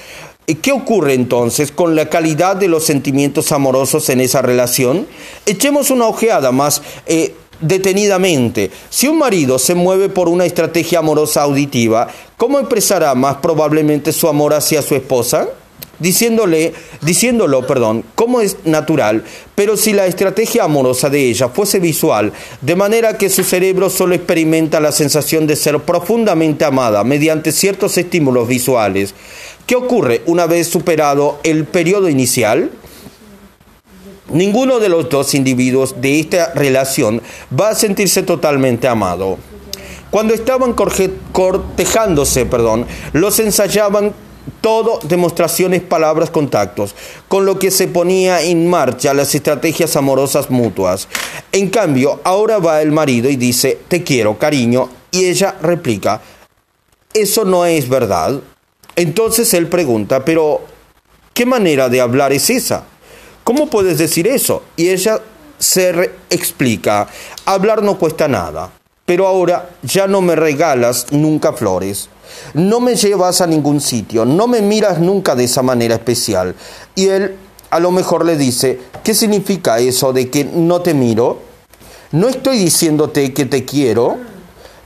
¿Qué ocurre entonces con la calidad de los sentimientos amorosos en esa relación? Echemos una ojeada más eh, detenidamente. Si un marido se mueve por una estrategia amorosa auditiva, ¿cómo expresará más probablemente su amor hacia su esposa? Diciéndole, diciéndolo, perdón, como es natural, pero si la estrategia amorosa de ella fuese visual, de manera que su cerebro solo experimenta la sensación de ser profundamente amada mediante ciertos estímulos visuales, ¿qué ocurre una vez superado el periodo inicial? Ninguno de los dos individuos de esta relación va a sentirse totalmente amado. Cuando estaban cortejándose, perdón, los ensayaban todo demostraciones, palabras, contactos, con lo que se ponía en marcha las estrategias amorosas mutuas. En cambio, ahora va el marido y dice, te quiero, cariño, y ella replica, eso no es verdad. Entonces él pregunta, pero ¿qué manera de hablar es esa? ¿Cómo puedes decir eso? Y ella se explica, hablar no cuesta nada, pero ahora ya no me regalas nunca flores, no me llevas a ningún sitio, no me miras nunca de esa manera especial. Y él a lo mejor le dice, ¿qué significa eso de que no te miro? No estoy diciéndote que te quiero,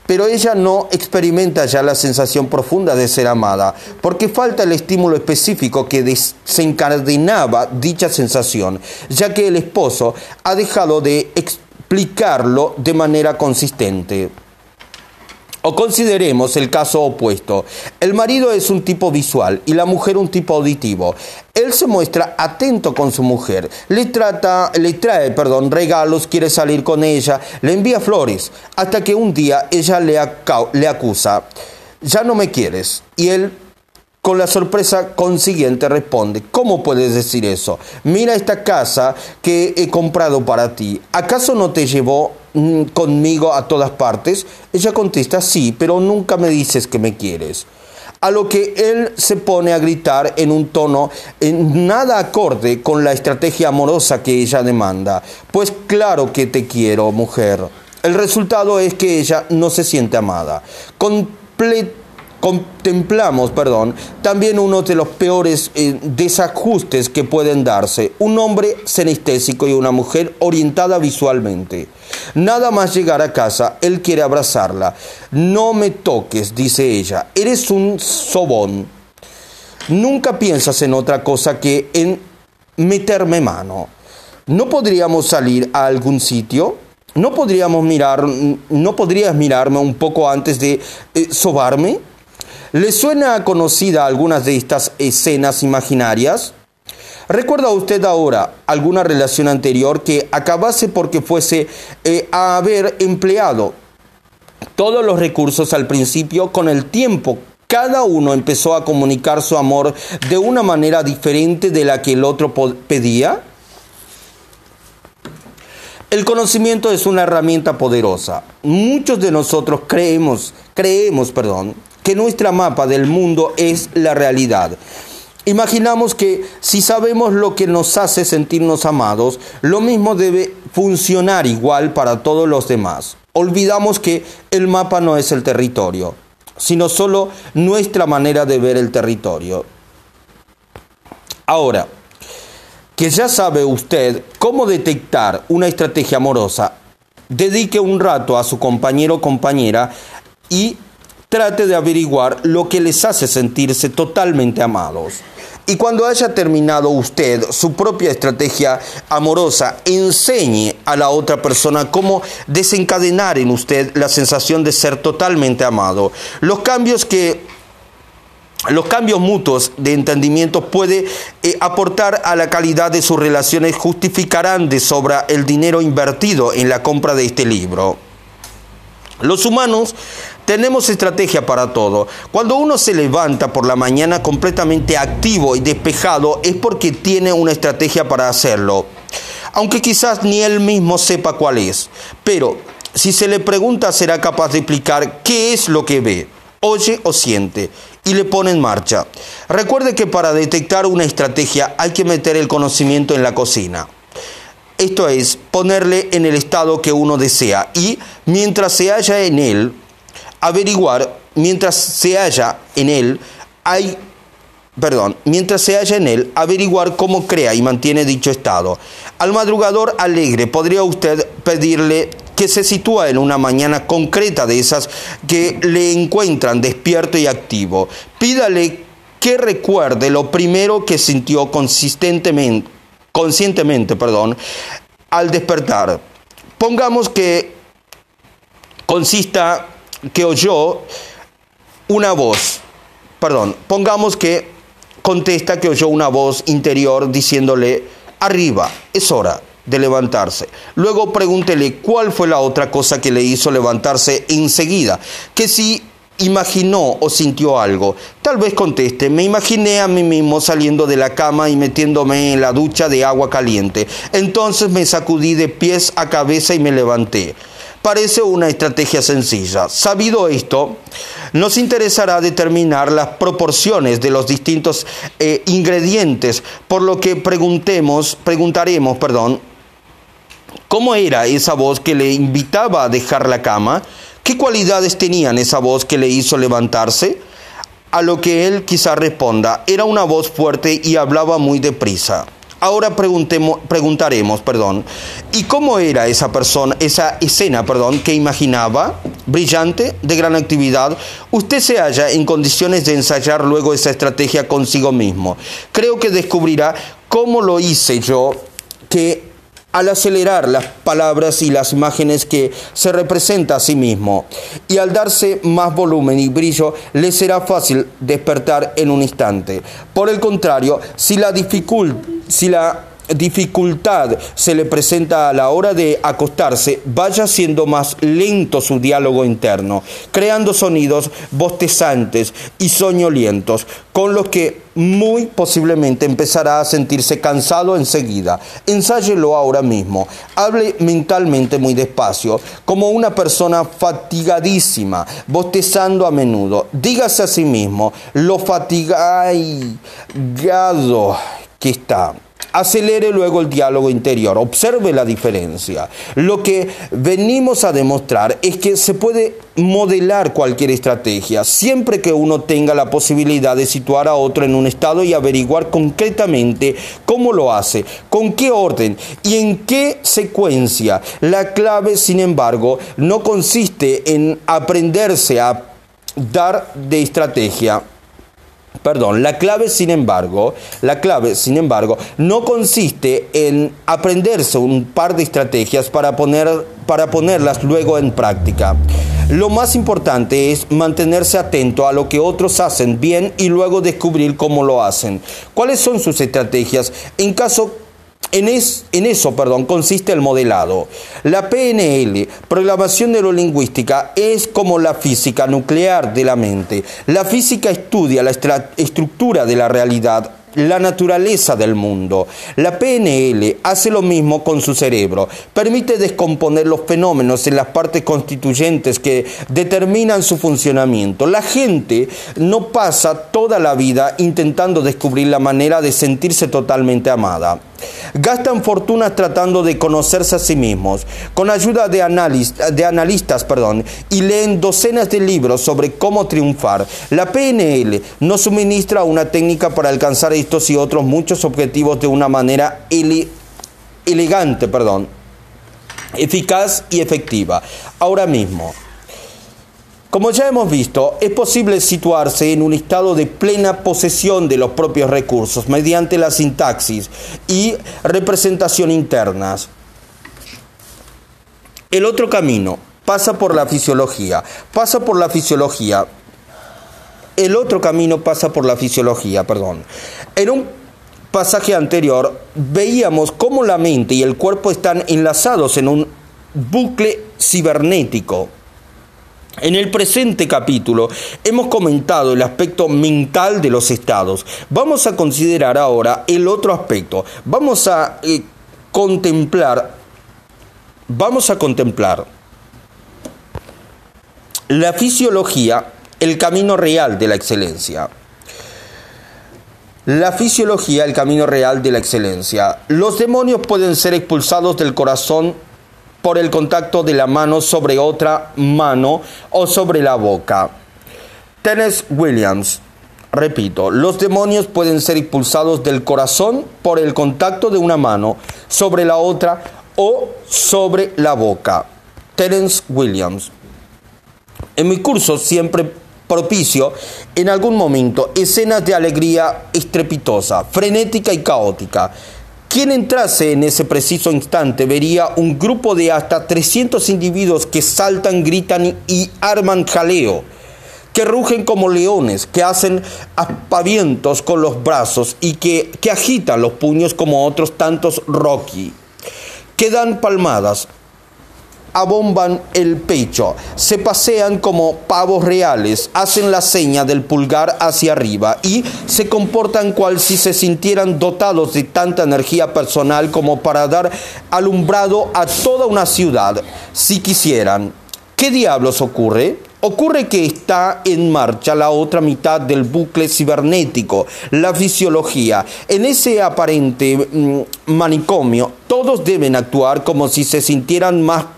pero ella no experimenta ya la sensación profunda de ser amada, porque falta el estímulo específico que desencadenaba dicha sensación, ya que el esposo ha dejado de explicarlo de manera consistente. O consideremos el caso opuesto. El marido es un tipo visual y la mujer un tipo auditivo. Él se muestra atento con su mujer, le trata, le trae, perdón, regalos, quiere salir con ella, le envía flores, hasta que un día ella le, le acusa, ya no me quieres. Y él con la sorpresa consiguiente responde, ¿cómo puedes decir eso? Mira esta casa que he comprado para ti. ¿Acaso no te llevó conmigo a todas partes? Ella contesta, sí, pero nunca me dices que me quieres. A lo que él se pone a gritar en un tono en nada acorde con la estrategia amorosa que ella demanda. Pues claro que te quiero, mujer. El resultado es que ella no se siente amada. Completamente contemplamos, perdón, también uno de los peores eh, desajustes que pueden darse, un hombre senestésico y una mujer orientada visualmente. Nada más llegar a casa, él quiere abrazarla. No me toques, dice ella, eres un sobón. Nunca piensas en otra cosa que en meterme mano. ¿No podríamos salir a algún sitio? ¿No podríamos mirar, no podrías mirarme un poco antes de eh, sobarme? ¿Le suena conocida algunas de estas escenas imaginarias? ¿Recuerda usted ahora alguna relación anterior que acabase porque fuese eh, a haber empleado todos los recursos al principio con el tiempo? Cada uno empezó a comunicar su amor de una manera diferente de la que el otro pedía. El conocimiento es una herramienta poderosa. Muchos de nosotros creemos, creemos, perdón, que nuestra mapa del mundo es la realidad. Imaginamos que si sabemos lo que nos hace sentirnos amados, lo mismo debe funcionar igual para todos los demás. Olvidamos que el mapa no es el territorio, sino solo nuestra manera de ver el territorio. Ahora, que ya sabe usted cómo detectar una estrategia amorosa dedique un rato a su compañero o compañera y trate de averiguar lo que les hace sentirse totalmente amados. Y cuando haya terminado usted su propia estrategia amorosa, enseñe a la otra persona cómo desencadenar en usted la sensación de ser totalmente amado. Los cambios que los cambios mutuos de entendimiento puede eh, aportar a la calidad de sus relaciones justificarán de sobra el dinero invertido en la compra de este libro. Los humanos tenemos estrategia para todo. Cuando uno se levanta por la mañana completamente activo y despejado es porque tiene una estrategia para hacerlo. Aunque quizás ni él mismo sepa cuál es. Pero si se le pregunta será capaz de explicar qué es lo que ve, oye o siente y le pone en marcha. Recuerde que para detectar una estrategia hay que meter el conocimiento en la cocina. Esto es, ponerle en el estado que uno desea y mientras se halla en él, averiguar, mientras se halla en él, hay, perdón, mientras se halla en él, averiguar cómo crea y mantiene dicho estado. Al madrugador alegre podría usted pedirle que se sitúa en una mañana concreta de esas que le encuentran despierto y activo. Pídale que recuerde lo primero que sintió consistentemente, conscientemente perdón, al despertar. Pongamos que consista que oyó una voz, perdón, pongamos que contesta que oyó una voz interior diciéndole, arriba, es hora de levantarse. Luego pregúntele cuál fue la otra cosa que le hizo levantarse enseguida, que si imaginó o sintió algo. Tal vez conteste, me imaginé a mí mismo saliendo de la cama y metiéndome en la ducha de agua caliente. Entonces me sacudí de pies a cabeza y me levanté parece una estrategia sencilla. Sabido esto, nos interesará determinar las proporciones de los distintos eh, ingredientes, por lo que preguntemos, preguntaremos, perdón, ¿cómo era esa voz que le invitaba a dejar la cama? ¿Qué cualidades tenían esa voz que le hizo levantarse? A lo que él quizá responda, era una voz fuerte y hablaba muy deprisa. Ahora preguntaremos, perdón, ¿y cómo era esa persona, esa escena, perdón, que imaginaba? Brillante, de gran actividad. Usted se halla en condiciones de ensayar luego esa estrategia consigo mismo. Creo que descubrirá cómo lo hice yo, que al acelerar las palabras y las imágenes que se representa a sí mismo y al darse más volumen y brillo le será fácil despertar en un instante. Por el contrario, si la dificultad si la dificultad se le presenta a la hora de acostarse, vaya siendo más lento su diálogo interno, creando sonidos bostezantes y soñolientos, con los que muy posiblemente empezará a sentirse cansado enseguida. Ensáyelo ahora mismo. Hable mentalmente muy despacio, como una persona fatigadísima, bostezando a menudo. Dígase a sí mismo, lo fatigado que está. Acelere luego el diálogo interior, observe la diferencia. Lo que venimos a demostrar es que se puede modelar cualquier estrategia siempre que uno tenga la posibilidad de situar a otro en un estado y averiguar concretamente cómo lo hace, con qué orden y en qué secuencia. La clave, sin embargo, no consiste en aprenderse a dar de estrategia Perdón, la clave sin embargo, la clave sin embargo no consiste en aprenderse un par de estrategias para, poner, para ponerlas luego en práctica. Lo más importante es mantenerse atento a lo que otros hacen bien y luego descubrir cómo lo hacen. ¿Cuáles son sus estrategias? En caso en, eso perdón, consiste el modelado. La PNL, programación neurolingüística, es como la física nuclear de la mente. La física estudia la estructura de la realidad la naturaleza del mundo. La PNL hace lo mismo con su cerebro. Permite descomponer los fenómenos en las partes constituyentes que determinan su funcionamiento. La gente no pasa toda la vida intentando descubrir la manera de sentirse totalmente amada. Gastan fortunas tratando de conocerse a sí mismos, con ayuda de, de analistas perdón, y leen docenas de libros sobre cómo triunfar. La PNL nos suministra una técnica para alcanzar estos y otros muchos objetivos de una manera elegante. Perdón. eficaz y efectiva. Ahora mismo, como ya hemos visto, es posible situarse en un estado de plena posesión de los propios recursos mediante la sintaxis y representación internas. El otro camino pasa por la fisiología, pasa por la fisiología. El otro camino pasa por la fisiología, perdón. En un pasaje anterior veíamos cómo la mente y el cuerpo están enlazados en un bucle cibernético. En el presente capítulo hemos comentado el aspecto mental de los estados. Vamos a considerar ahora el otro aspecto. Vamos a eh, contemplar, vamos a contemplar la fisiología, el camino real de la excelencia. La fisiología, el camino real de la excelencia. Los demonios pueden ser expulsados del corazón por el contacto de la mano sobre otra mano o sobre la boca. Tennessee Williams. Repito, los demonios pueden ser expulsados del corazón por el contacto de una mano sobre la otra o sobre la boca. Terence Williams. En mi curso siempre propicio en algún momento escenas de alegría estrepitosa, frenética y caótica quien entrase en ese preciso instante vería un grupo de hasta 300 individuos que saltan, gritan y arman jaleo, que rugen como leones, que hacen aspavientos con los brazos y que, que agitan los puños como otros tantos Rocky, que dan palmadas, abomban el pecho, se pasean como pavos reales, hacen la seña del pulgar hacia arriba y se comportan cual si se sintieran dotados de tanta energía personal como para dar alumbrado a toda una ciudad, si quisieran. ¿Qué diablos ocurre? Ocurre que está en marcha la otra mitad del bucle cibernético, la fisiología. En ese aparente mm, manicomio, todos deben actuar como si se sintieran más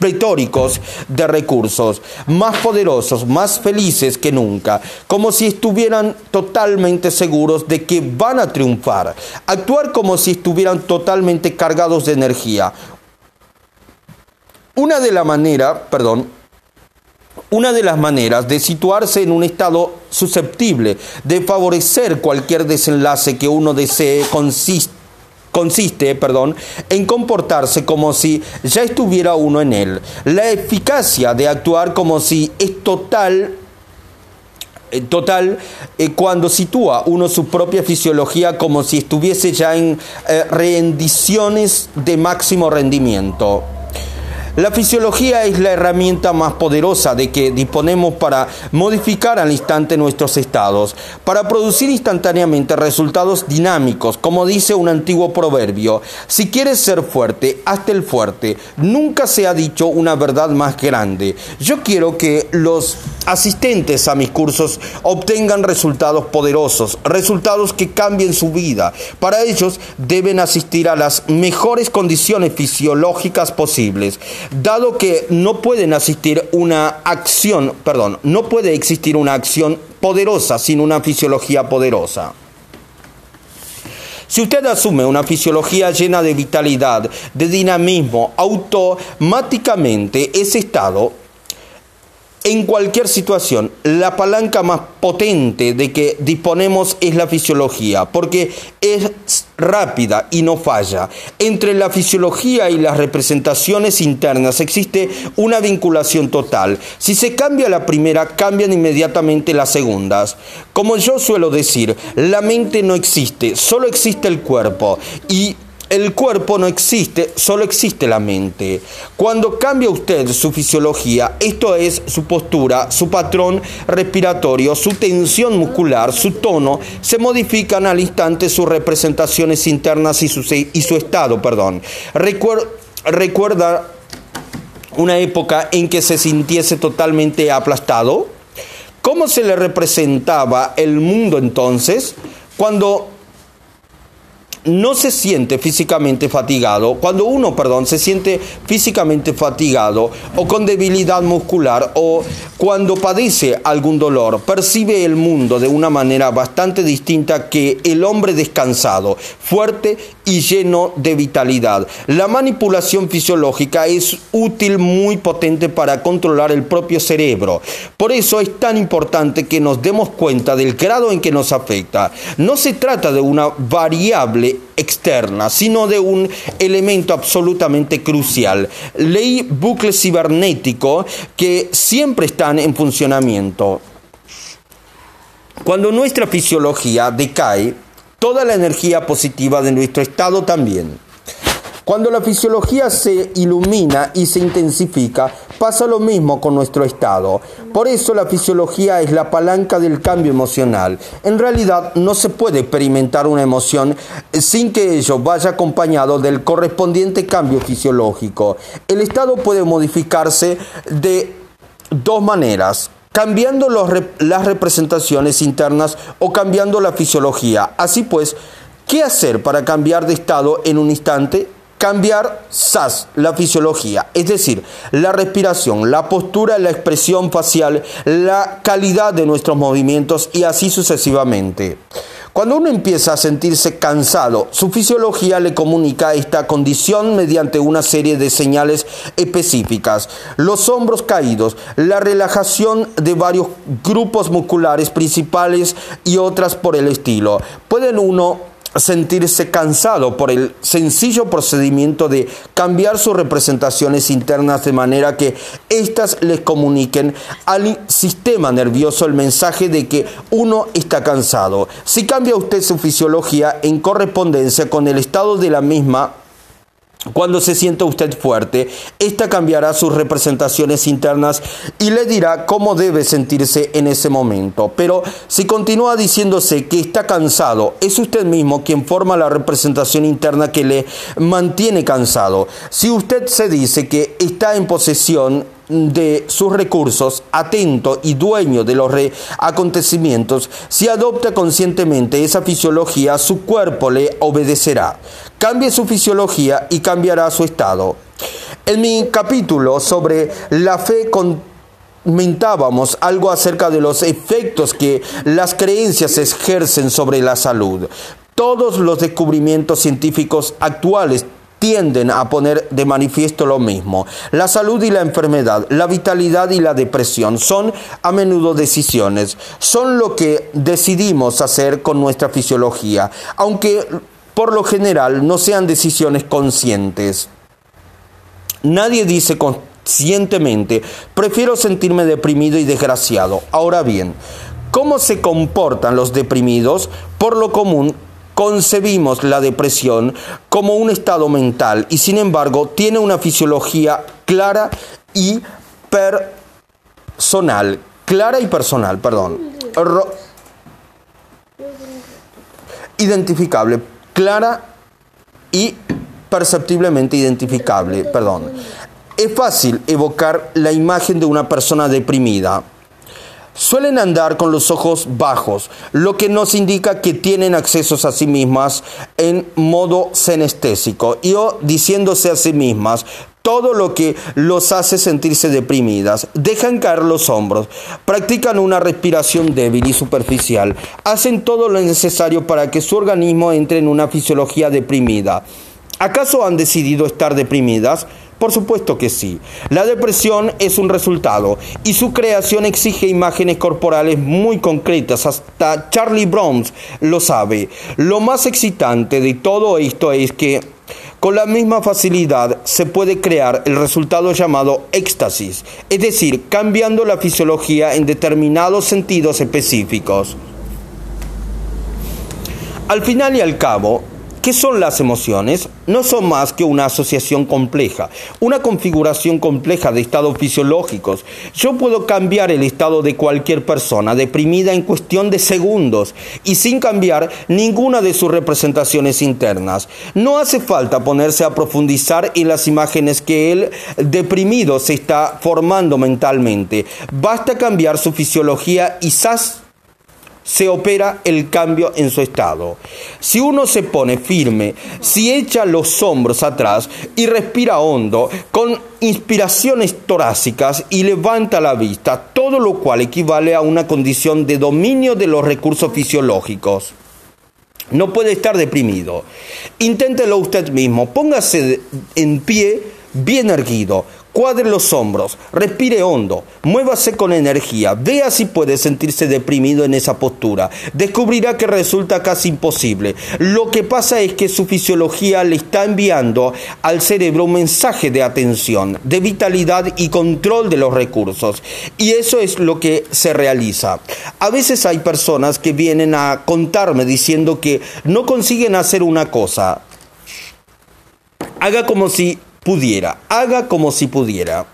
pretóricos de recursos, más poderosos, más felices que nunca, como si estuvieran totalmente seguros de que van a triunfar, actuar como si estuvieran totalmente cargados de energía. Una de la manera, perdón, una de las maneras de situarse en un estado susceptible de favorecer cualquier desenlace que uno desee consiste consiste, perdón, en comportarse como si ya estuviera uno en él. La eficacia de actuar como si es total eh, total eh, cuando sitúa uno su propia fisiología como si estuviese ya en eh, rendiciones de máximo rendimiento. La fisiología es la herramienta más poderosa de que disponemos para modificar al instante nuestros estados, para producir instantáneamente resultados dinámicos, como dice un antiguo proverbio. Si quieres ser fuerte, hazte el fuerte. Nunca se ha dicho una verdad más grande. Yo quiero que los asistentes a mis cursos obtengan resultados poderosos, resultados que cambien su vida. Para ellos deben asistir a las mejores condiciones fisiológicas posibles dado que no pueden asistir una acción, perdón, no puede existir una acción poderosa sin una fisiología poderosa. Si usted asume una fisiología llena de vitalidad, de dinamismo, automáticamente ese estado en cualquier situación, la palanca más potente de que disponemos es la fisiología, porque es rápida y no falla. Entre la fisiología y las representaciones internas existe una vinculación total. Si se cambia la primera, cambian inmediatamente las segundas. Como yo suelo decir, la mente no existe, solo existe el cuerpo y el cuerpo no existe, solo existe la mente. Cuando cambia usted su fisiología, esto es su postura, su patrón respiratorio, su tensión muscular, su tono, se modifican al instante sus representaciones internas y su, estado. Perdón. recuerda una época en que se sintiese totalmente aplastado. ¿Cómo se le representaba el mundo entonces? Cuando no se siente físicamente fatigado, cuando uno, perdón, se siente físicamente fatigado o con debilidad muscular o cuando padece algún dolor, percibe el mundo de una manera bastante distinta que el hombre descansado, fuerte y lleno de vitalidad. La manipulación fisiológica es útil, muy potente para controlar el propio cerebro. Por eso es tan importante que nos demos cuenta del grado en que nos afecta. No se trata de una variable externa, sino de un elemento absolutamente crucial. Ley bucle cibernético que siempre en funcionamiento. Cuando nuestra fisiología decae, toda la energía positiva de nuestro estado también. Cuando la fisiología se ilumina y se intensifica, pasa lo mismo con nuestro estado. Por eso la fisiología es la palanca del cambio emocional. En realidad no se puede experimentar una emoción sin que ello vaya acompañado del correspondiente cambio fisiológico. El estado puede modificarse de dos maneras cambiando las representaciones internas o cambiando la fisiología. Así pues, ¿qué hacer para cambiar de estado en un instante? Cambiar SAS, la fisiología, es decir, la respiración, la postura, la expresión facial, la calidad de nuestros movimientos y así sucesivamente. Cuando uno empieza a sentirse cansado, su fisiología le comunica esta condición mediante una serie de señales específicas. Los hombros caídos, la relajación de varios grupos musculares principales y otras por el estilo. Pueden uno sentirse cansado por el sencillo procedimiento de cambiar sus representaciones internas de manera que éstas les comuniquen al sistema nervioso el mensaje de que uno está cansado. Si cambia usted su fisiología en correspondencia con el estado de la misma, cuando se sienta usted fuerte, esta cambiará sus representaciones internas y le dirá cómo debe sentirse en ese momento. Pero si continúa diciéndose que está cansado, es usted mismo quien forma la representación interna que le mantiene cansado. Si usted se dice que está en posesión de sus recursos, atento y dueño de los acontecimientos, si adopta conscientemente esa fisiología, su cuerpo le obedecerá. Cambie su fisiología y cambiará su estado. En mi capítulo sobre la fe comentábamos algo acerca de los efectos que las creencias ejercen sobre la salud. Todos los descubrimientos científicos actuales tienden a poner de manifiesto lo mismo. La salud y la enfermedad, la vitalidad y la depresión son a menudo decisiones, son lo que decidimos hacer con nuestra fisiología, aunque por lo general no sean decisiones conscientes. Nadie dice conscientemente, prefiero sentirme deprimido y desgraciado. Ahora bien, ¿cómo se comportan los deprimidos? Por lo común, concebimos la depresión como un estado mental y sin embargo tiene una fisiología clara y personal. Clara y personal, perdón. identificable, clara y perceptiblemente identificable, perdón. Es fácil evocar la imagen de una persona deprimida Suelen andar con los ojos bajos, lo que nos indica que tienen accesos a sí mismas en modo senestésico y o diciéndose a sí mismas todo lo que los hace sentirse deprimidas. Dejan caer los hombros, practican una respiración débil y superficial, hacen todo lo necesario para que su organismo entre en una fisiología deprimida. ¿Acaso han decidido estar deprimidas? Por supuesto que sí. La depresión es un resultado y su creación exige imágenes corporales muy concretas. Hasta Charlie Brown lo sabe. Lo más excitante de todo esto es que con la misma facilidad se puede crear el resultado llamado éxtasis, es decir, cambiando la fisiología en determinados sentidos específicos. Al final y al cabo, ¿Qué son las emociones? No son más que una asociación compleja, una configuración compleja de estados fisiológicos. Yo puedo cambiar el estado de cualquier persona deprimida en cuestión de segundos y sin cambiar ninguna de sus representaciones internas. No hace falta ponerse a profundizar en las imágenes que el deprimido se está formando mentalmente. Basta cambiar su fisiología y ¡zas! Se opera el cambio en su estado. Si uno se pone firme, si echa los hombros atrás y respira hondo, con inspiraciones torácicas y levanta la vista, todo lo cual equivale a una condición de dominio de los recursos fisiológicos. No puede estar deprimido. Inténtelo usted mismo. Póngase en pie bien erguido. Cuadre los hombros, respire hondo, muévase con energía, vea si puede sentirse deprimido en esa postura. Descubrirá que resulta casi imposible. Lo que pasa es que su fisiología le está enviando al cerebro un mensaje de atención, de vitalidad y control de los recursos. Y eso es lo que se realiza. A veces hay personas que vienen a contarme diciendo que no consiguen hacer una cosa. Haga como si pudiera, haga como si pudiera.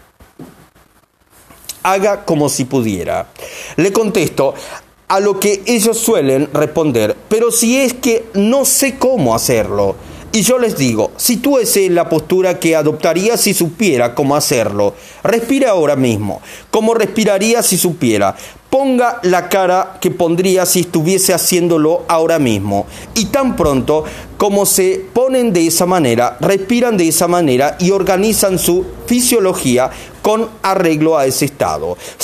Haga como si pudiera. Le contesto a lo que ellos suelen responder, pero si es que no sé cómo hacerlo. Y yo les digo, si tú es la postura que adoptaría si supiera cómo hacerlo, respire ahora mismo, como respiraría si supiera. Ponga la cara que pondría si estuviese haciéndolo ahora mismo. Y tan pronto como se ponen de esa manera, respiran de esa manera y organizan su fisiología con arreglo a ese estado.